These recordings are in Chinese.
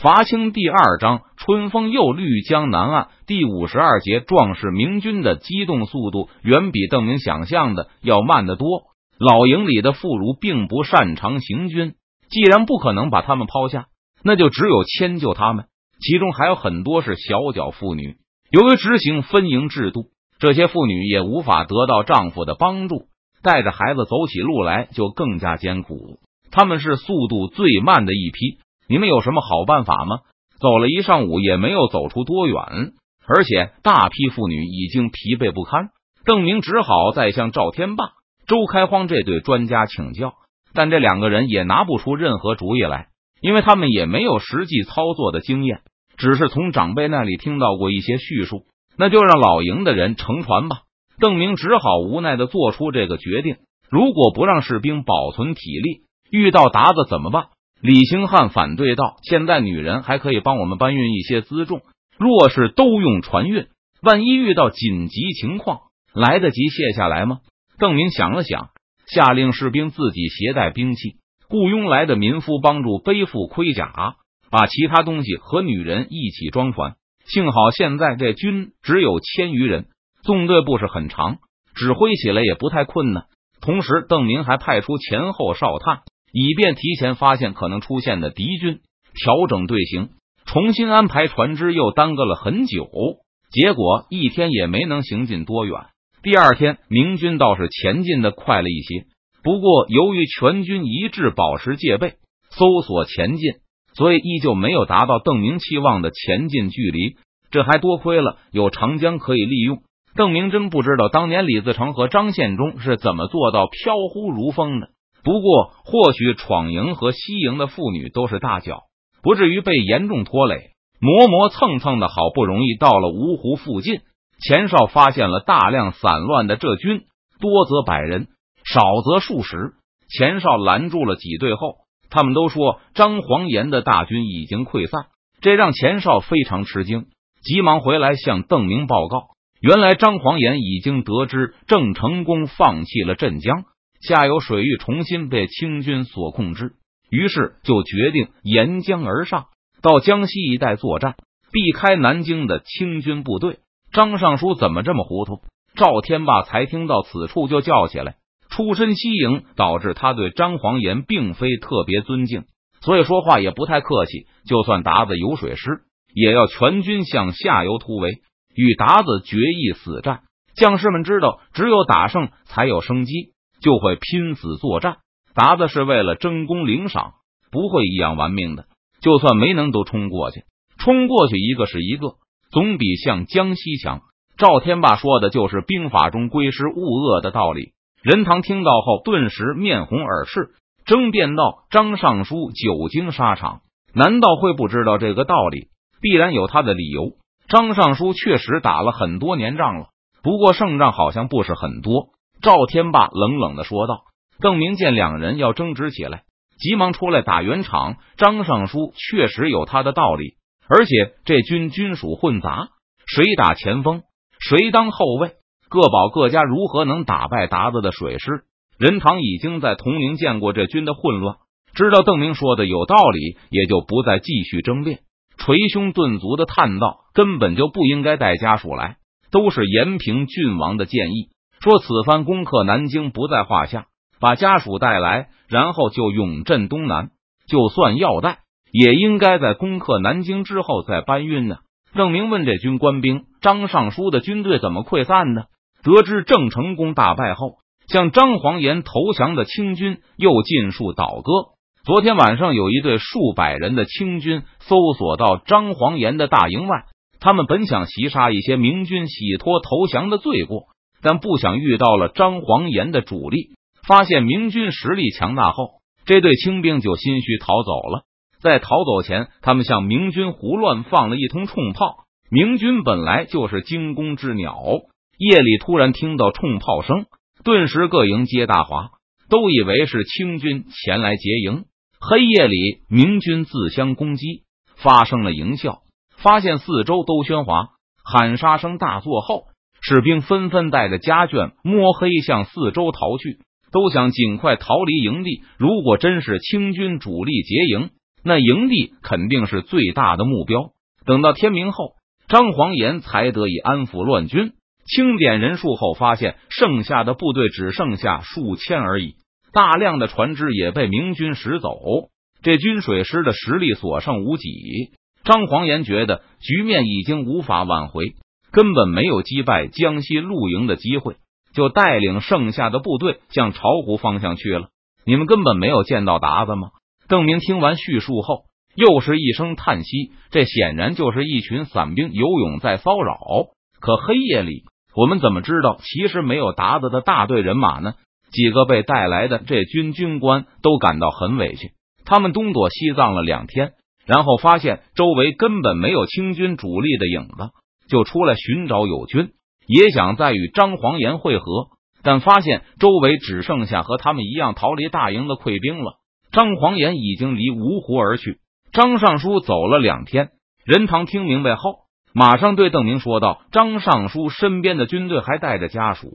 伐清第二章，春风又绿江南岸第五十二节，壮士明军的机动速度远比邓明想象的要慢得多。老营里的妇孺并不擅长行军，既然不可能把他们抛下，那就只有迁就他们。其中还有很多是小脚妇女，由于执行分营制度，这些妇女也无法得到丈夫的帮助，带着孩子走起路来就更加艰苦。他们是速度最慢的一批。你们有什么好办法吗？走了一上午也没有走出多远，而且大批妇女已经疲惫不堪。邓明只好再向赵天霸、周开荒这对专家请教，但这两个人也拿不出任何主意来，因为他们也没有实际操作的经验，只是从长辈那里听到过一些叙述。那就让老营的人乘船吧。邓明只好无奈的做出这个决定：如果不让士兵保存体力，遇到鞑子怎么办？李兴汉反对道：“现在女人还可以帮我们搬运一些辎重，若是都用船运，万一遇到紧急情况，来得及卸下来吗？”邓明想了想，下令士兵自己携带兵器，雇佣来的民夫帮助背负盔甲，把其他东西和女人一起装船。幸好现在这军只有千余人，纵队不是很长，指挥起来也不太困难。同时，邓明还派出前后哨探。以便提前发现可能出现的敌军，调整队形，重新安排船只，又耽搁了很久。结果一天也没能行进多远。第二天，明军倒是前进的快了一些，不过由于全军一致保持戒备，搜索前进，所以依旧没有达到邓明期望的前进距离。这还多亏了有长江可以利用。邓明真不知道当年李自成和张献忠是怎么做到飘忽如风的。不过，或许闯营和西营的妇女都是大脚，不至于被严重拖累。磨磨蹭蹭的，好不容易到了芜湖附近，钱少发现了大量散乱的浙军，多则百人，少则数十。钱少拦住了几队后，他们都说张黄岩的大军已经溃散，这让钱少非常吃惊，急忙回来向邓明报告。原来张黄岩已经得知郑成功放弃了镇江。下游水域重新被清军所控制，于是就决定沿江而上，到江西一带作战，避开南京的清军部队。张尚书怎么这么糊涂？赵天霸才听到此处就叫起来。出身西营，导致他对张黄岩并非特别尊敬，所以说话也不太客气。就算达子有水师，也要全军向下游突围，与达子决一死战。将士们知道，只有打胜才有生机。就会拼死作战，达子是为了争功领赏，不会一样玩命的。就算没能都冲过去，冲过去一个是一个，总比向江西强。赵天霸说的就是兵法中归师勿恶的道理。任堂听到后，顿时面红耳赤，争辩道：“张尚书久经沙场，难道会不知道这个道理？必然有他的理由。张尚书确实打了很多年仗了，不过胜仗好像不是很多。”赵天霸冷冷的说道：“邓明见两人要争执起来，急忙出来打圆场。张尚书确实有他的道理，而且这军军属混杂，谁打前锋，谁当后卫，各保各家，如何能打败达子的水师？任堂已经在铜陵见过这军的混乱，知道邓明说的有道理，也就不再继续争辩，捶胸顿足的叹道：根本就不应该带家属来，都是延平郡王的建议。”说此番攻克南京不在话下，把家属带来，然后就永镇东南。就算要带，也应该在攻克南京之后再搬运呢。郑明问这军官兵：“张尚书的军队怎么溃散呢？”得知郑成功大败后，向张黄岩投降的清军又尽数倒戈。昨天晚上，有一队数百人的清军搜索到张黄岩的大营外，他们本想袭杀一些明军，洗脱投降的罪过。但不想遇到了张黄岩的主力，发现明军实力强大后，这队清兵就心虚逃走了。在逃走前，他们向明军胡乱放了一通冲炮。明军本来就是惊弓之鸟，夜里突然听到冲炮声，顿时各营皆大哗，都以为是清军前来劫营。黑夜里，明军自相攻击，发生了营效，发现四周都喧哗，喊杀声大作后。士兵纷纷带着家眷摸黑向四周逃去，都想尽快逃离营地。如果真是清军主力劫营，那营地肯定是最大的目标。等到天明后，张黄岩才得以安抚乱军，清点人数后，发现剩下的部队只剩下数千而已，大量的船只也被明军拾走，这军水师的实力所剩无几。张黄岩觉得局面已经无法挽回，根本没有击败江西陆营的机会，就带领剩下的部队向巢湖方向去了。你们根本没有见到达子吗？邓明听完叙述后，又是一声叹息。这显然就是一群散兵游勇在骚扰。可黑夜里，我们怎么知道其实没有达子的大队人马呢？几个被带来的这军军官都感到很委屈，他们东躲西藏了两天。然后发现周围根本没有清军主力的影子，就出来寻找友军，也想再与张黄岩会合，但发现周围只剩下和他们一样逃离大营的溃兵了。张黄岩已经离芜湖而去。张尚书走了两天，任堂听明白后，马上对邓明说道：“张尚书身边的军队还带着家属，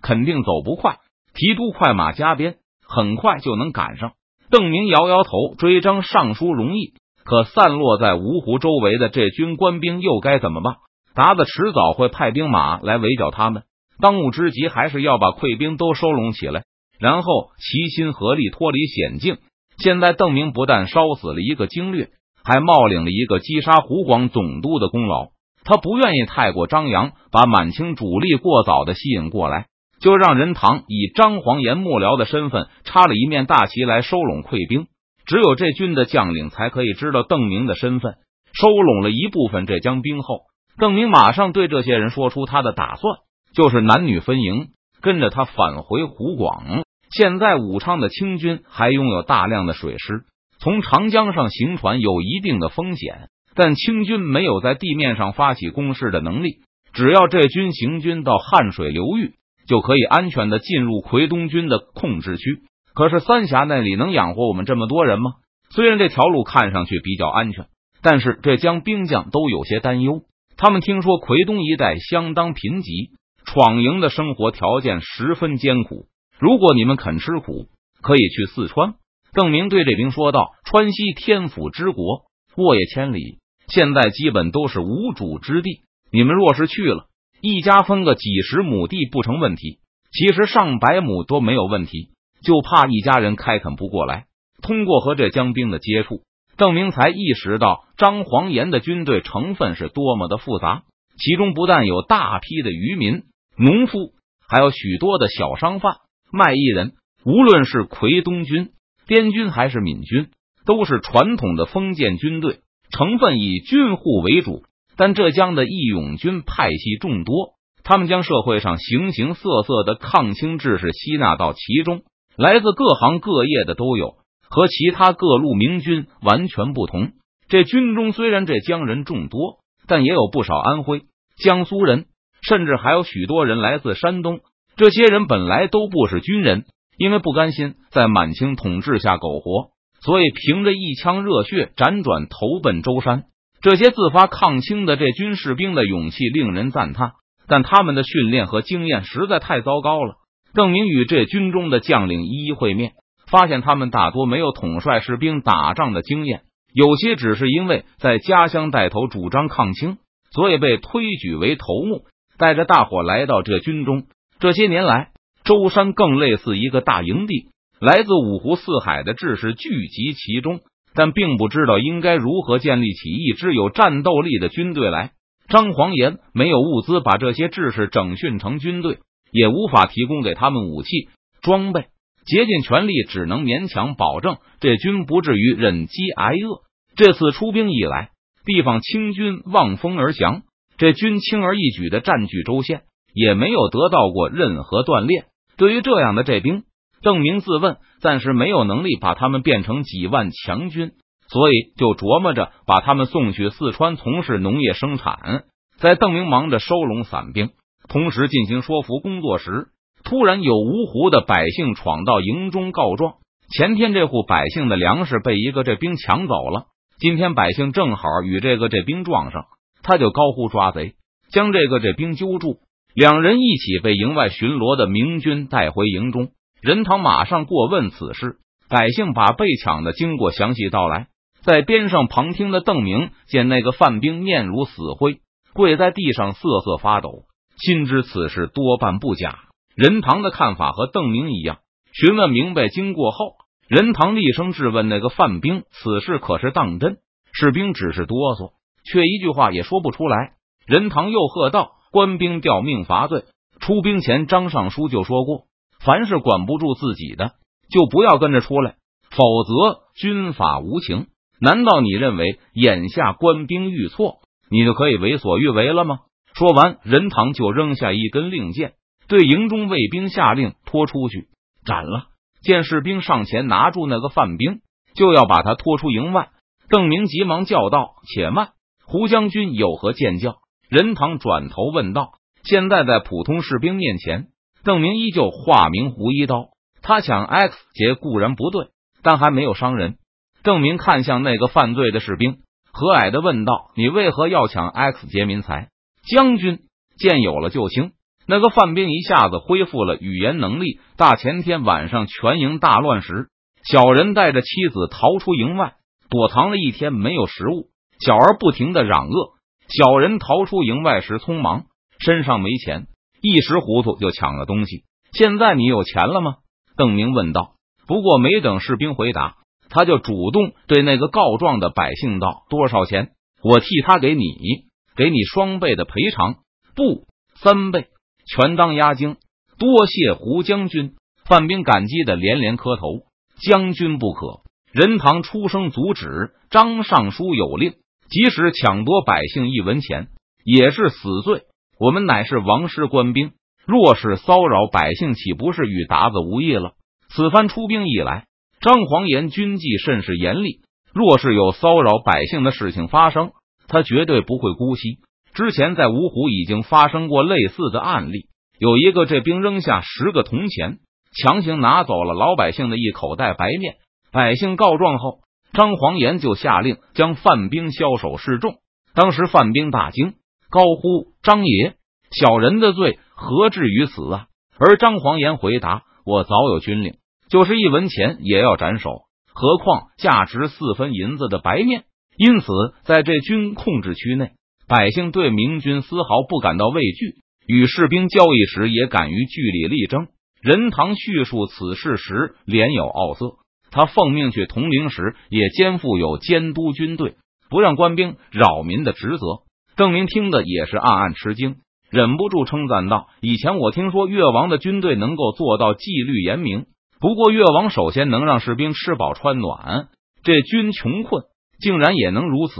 肯定走不快，提督快马加鞭，很快就能赶上。”邓明摇摇头，追张尚书容易。可散落在芜湖周围的这军官兵又该怎么办？达子迟早会派兵马来围剿他们。当务之急还是要把溃兵都收拢起来，然后齐心合力脱离险境。现在邓明不但烧死了一个经略，还冒领了一个击杀湖广总督的功劳。他不愿意太过张扬，把满清主力过早的吸引过来，就让任堂以张黄岩幕僚的身份插了一面大旗来收拢溃兵。只有这军的将领才可以知道邓明的身份。收拢了一部分浙江兵后，邓明马上对这些人说出他的打算，就是男女分营，跟着他返回湖广。现在武昌的清军还拥有大量的水师，从长江上行船有一定的风险，但清军没有在地面上发起攻势的能力。只要这军行军到汉水流域，就可以安全的进入奎东军的控制区。可是三峡那里能养活我们这么多人吗？虽然这条路看上去比较安全，但是这江兵将都有些担忧。他们听说奎东一带相当贫瘠，闯营的生活条件十分艰苦。如果你们肯吃苦，可以去四川。邓明对这兵说道：“川西天府之国，沃野千里，现在基本都是无主之地。你们若是去了，一家分个几十亩地不成问题，其实上百亩都没有问题。”就怕一家人开垦不过来。通过和这江兵的接触，邓明才意识到张黄岩的军队成分是多么的复杂。其中不但有大批的渔民、农夫，还有许多的小商贩、卖艺人。无论是奎东军、滇军还是闽军，都是传统的封建军队，成分以军户为主。但浙江的义勇军派系众多，他们将社会上形形色色的抗清志士吸纳到其中。来自各行各业的都有，和其他各路明军完全不同。这军中虽然这江人众多，但也有不少安徽、江苏人，甚至还有许多人来自山东。这些人本来都不是军人，因为不甘心在满清统治下苟活，所以凭着一腔热血辗转投奔舟山。这些自发抗清的这军士兵的勇气令人赞叹，但他们的训练和经验实在太糟糕了。邓明与这军中的将领一一会面，发现他们大多没有统帅士兵打仗的经验，有些只是因为在家乡带头主张抗清，所以被推举为头目，带着大伙来到这军中。这些年来，舟山更类似一个大营地，来自五湖四海的志士聚集其中，但并不知道应该如何建立起一支有战斗力的军队来。张黄岩没有物资把这些志士整训成军队。也无法提供给他们武器装备，竭尽全力只能勉强保证这军不至于忍饥挨饿。这次出兵以来，地方清军望风而降，这军轻而易举的占据州县，也没有得到过任何锻炼。对于这样的这兵，邓明自问暂时没有能力把他们变成几万强军，所以就琢磨着把他们送去四川从事农业生产。在邓明忙着收拢散兵。同时进行说服工作时，突然有芜湖的百姓闯到营中告状：前天这户百姓的粮食被一个这兵抢走了。今天百姓正好与这个这兵撞上，他就高呼抓贼，将这个这兵揪住，两人一起被营外巡逻的明军带回营中。任堂马上过问此事，百姓把被抢的经过详细道来。在边上旁听的邓明见那个犯兵面如死灰，跪在地上瑟瑟发抖，心知此事多半不假。任堂的看法和邓明一样，询问明白经过后，任堂厉声质问那个犯兵：“此事可是当真？”士兵只是哆嗦，却一句话也说不出来。任堂又喝道：“官兵吊命罚罪，出兵前张尚书就说过，凡是管不住自己的，就不要跟着出来，否则军法无情。难道你认为眼下官兵遇错，你就可以为所欲为了吗？”说完，任堂就扔下一根令箭，对营中卫兵下令拖出去斩了。见士兵上前拿住那个犯兵，就要把他拖出营外。邓明急忙叫道：“且慢，胡将军有何见教？”任堂转头问道：“现在在普通士兵面前，邓明依旧化名胡一刀。他抢 X 劫固然不对，但还没有伤人。”邓明看向那个犯罪的士兵，和蔼的问道：“你为何要抢 X 劫民财？”将军见有了救星，那个犯兵一下子恢复了语言能力。大前天晚上全营大乱时，小人带着妻子逃出营外。躲藏了一天，没有食物，小儿不停的嚷饿。小人逃出营外时匆忙，身上没钱，一时糊涂就抢了东西。现在你有钱了吗？邓明问道。不过没等士兵回答，他就主动对那个告状的百姓道：“多少钱？我替他给你，给你双倍的赔偿，不三倍，全当押金。多谢胡将军。”范兵感激的连连磕头。将军不可。任堂出声阻止，张尚书有令，即使抢夺百姓一文钱，也是死罪。我们乃是王师官兵，若是骚扰百姓，岂不是与达子无异了？此番出兵以来，张黄岩军纪甚是严厉，若是有骚扰百姓的事情发生，他绝对不会姑息。之前在芜湖已经发生过类似的案例，有一个这兵扔下十个铜钱，强行拿走了老百姓的一口袋白面。百姓告状后，张黄岩就下令将范兵枭首示众。当时范兵大惊，高呼：“张爷，小人的罪何至于此啊？”而张黄岩回答：“我早有军令，就是一文钱也要斩首，何况价值四分银子的白面。因此，在这军控制区内，百姓对明军丝毫不感到畏惧，与士兵交易时也敢于据理力争。”任堂叙述此事时，脸有傲色。他奉命去铜陵时，也肩负有监督军队、不让官兵扰民的职责。邓明听的也是暗暗吃惊，忍不住称赞道：“以前我听说越王的军队能够做到纪律严明，不过越王首先能让士兵吃饱穿暖，这军穷困竟然也能如此，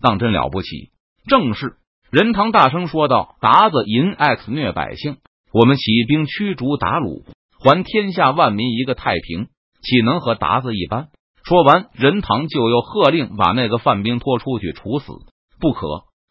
当真了不起。”正是任堂大声说道：“达子淫 X 虐百姓，我们起兵驱逐鞑虏，还天下万民一个太平。”岂能和达子一般？说完，任堂就又喝令把那个犯兵拖出去处死。不可，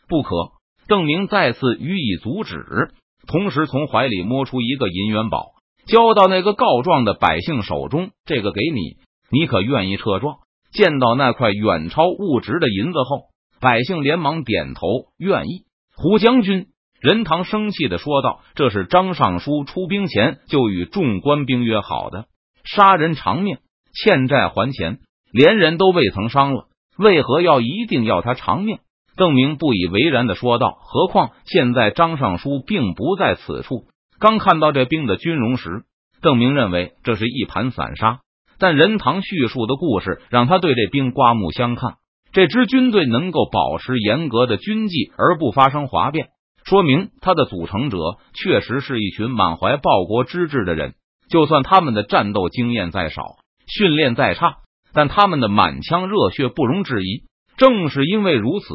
不可！邓明再次予以阻止，同时从怀里摸出一个银元宝，交到那个告状的百姓手中。这个给你，你可愿意撤状？见到那块远超物值的银子后，百姓连忙点头，愿意。胡将军，任堂生气的说道：“这是张尚书出兵前就与众官兵约好的。”杀人偿命，欠债还钱，连人都未曾伤了，为何要一定要他偿命？邓明不以为然的说道：“何况现在张尚书并不在此处。刚看到这兵的军容时，邓明认为这是一盘散沙。但任堂叙述的故事让他对这兵刮目相看。这支军队能够保持严格的军纪而不发生哗变，说明他的组成者确实是一群满怀报国之志的人。”就算他们的战斗经验再少，训练再差，但他们的满腔热血不容置疑。正是因为如此，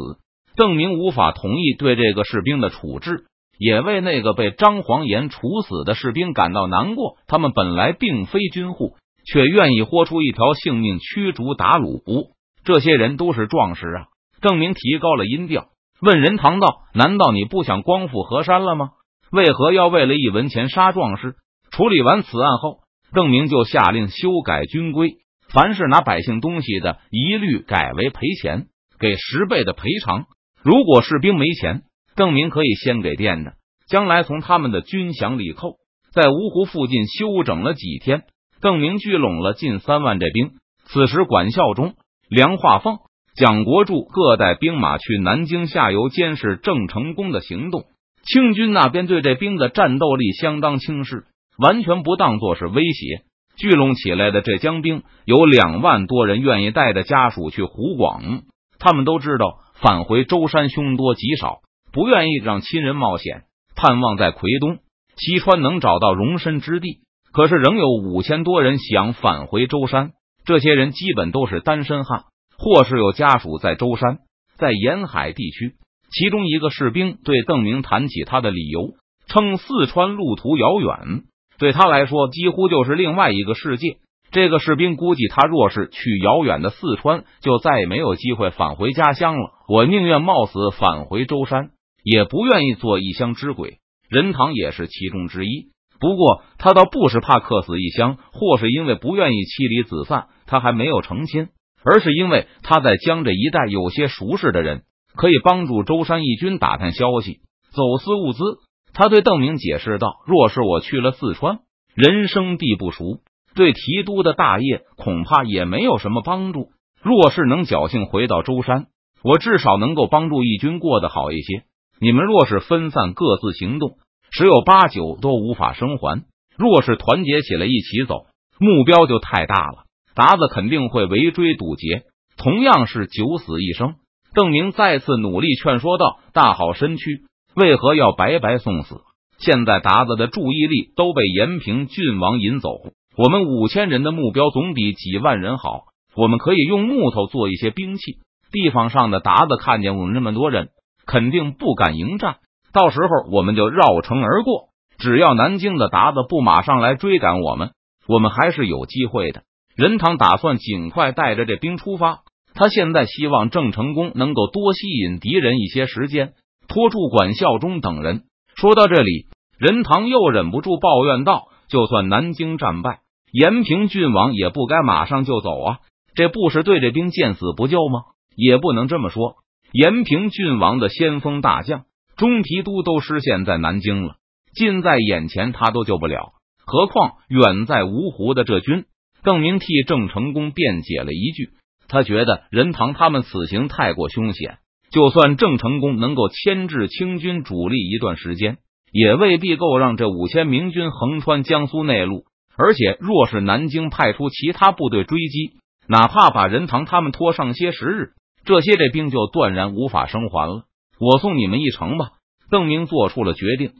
邓明无法同意对这个士兵的处置，也为那个被张黄岩处死的士兵感到难过。他们本来并非军户，却愿意豁出一条性命驱逐鞑虏，这些人都是壮士啊！邓明提高了音调问任堂道：“难道你不想光复河山了吗？为何要为了一文钱杀壮士？”处理完此案后，邓明就下令修改军规，凡是拿百姓东西的，一律改为赔钱，给十倍的赔偿。如果士兵没钱，邓明可以先给垫着，将来从他们的军饷里扣。在芜湖附近休整了几天，邓明聚拢了近三万这兵。此时，管效忠、梁化凤、蒋国柱各带兵马去南京下游监视郑成功的行动。清军那边对这兵的战斗力相当轻视，完全不当作是威胁。聚拢起来的这江兵有两万多人，愿意带着家属去湖广。他们都知道返回舟山凶多吉少，不愿意让亲人冒险，盼望在奎东、西川能找到容身之地。可是仍有五千多人想返回舟山，这些人基本都是单身汉，或是有家属在舟山，在沿海地区。其中一个士兵对邓明谈起他的理由，称四川路途遥远，对他来说几乎就是另外一个世界。这个士兵估计，他若是去遥远的四川，就再也没有机会返回家乡了。我宁愿冒死返回舟山，也不愿意做异乡之鬼。任堂也是其中之一。不过，他倒不是怕客死异乡，或是因为不愿意妻离子散，他还没有成亲，而是因为他在江这一带有些熟识的人。可以帮助舟山义军打探消息、走私物资。他对邓明解释道：“若是我去了四川，人生地不熟，对提督的大业恐怕也没有什么帮助。若是能侥幸回到舟山，我至少能够帮助义军过得好一些。你们若是分散各自行动，十有八九都无法生还。若是团结起来一起走，目标就太大了，达子肯定会围追堵截，同样是九死一生。”邓明再次努力劝说道：“大好身躯，为何要白白送死？现在达子的注意力都被延平郡王引走，我们五千人的目标总比几万人好。我们可以用木头做一些兵器。地方上的达子看见我们那么多人，肯定不敢迎战。到时候我们就绕城而过。只要南京的鞑子不马上来追赶我们，我们还是有机会的。任堂打算尽快带着这兵出发。”他现在希望郑成功能够多吸引敌人一些时间，拖住管孝忠等人。说到这里，任堂又忍不住抱怨道：“就算南京战败，延平郡王也不该马上就走啊！这不是对这兵见死不救吗？也不能这么说。延平郡王的先锋大将中提督都失陷在南京了，近在眼前他都救不了，何况远在芜湖的这军？”邓明替郑成功辩解了一句。他觉得任堂他们此行太过凶险，就算郑成功能够牵制清军主力一段时间，也未必够让这五千明军横穿江苏内陆。而且，若是南京派出其他部队追击，哪怕把任堂他们拖上些时日，这些这兵就断然无法生还了。我送你们一程吧。邓明做出了决定，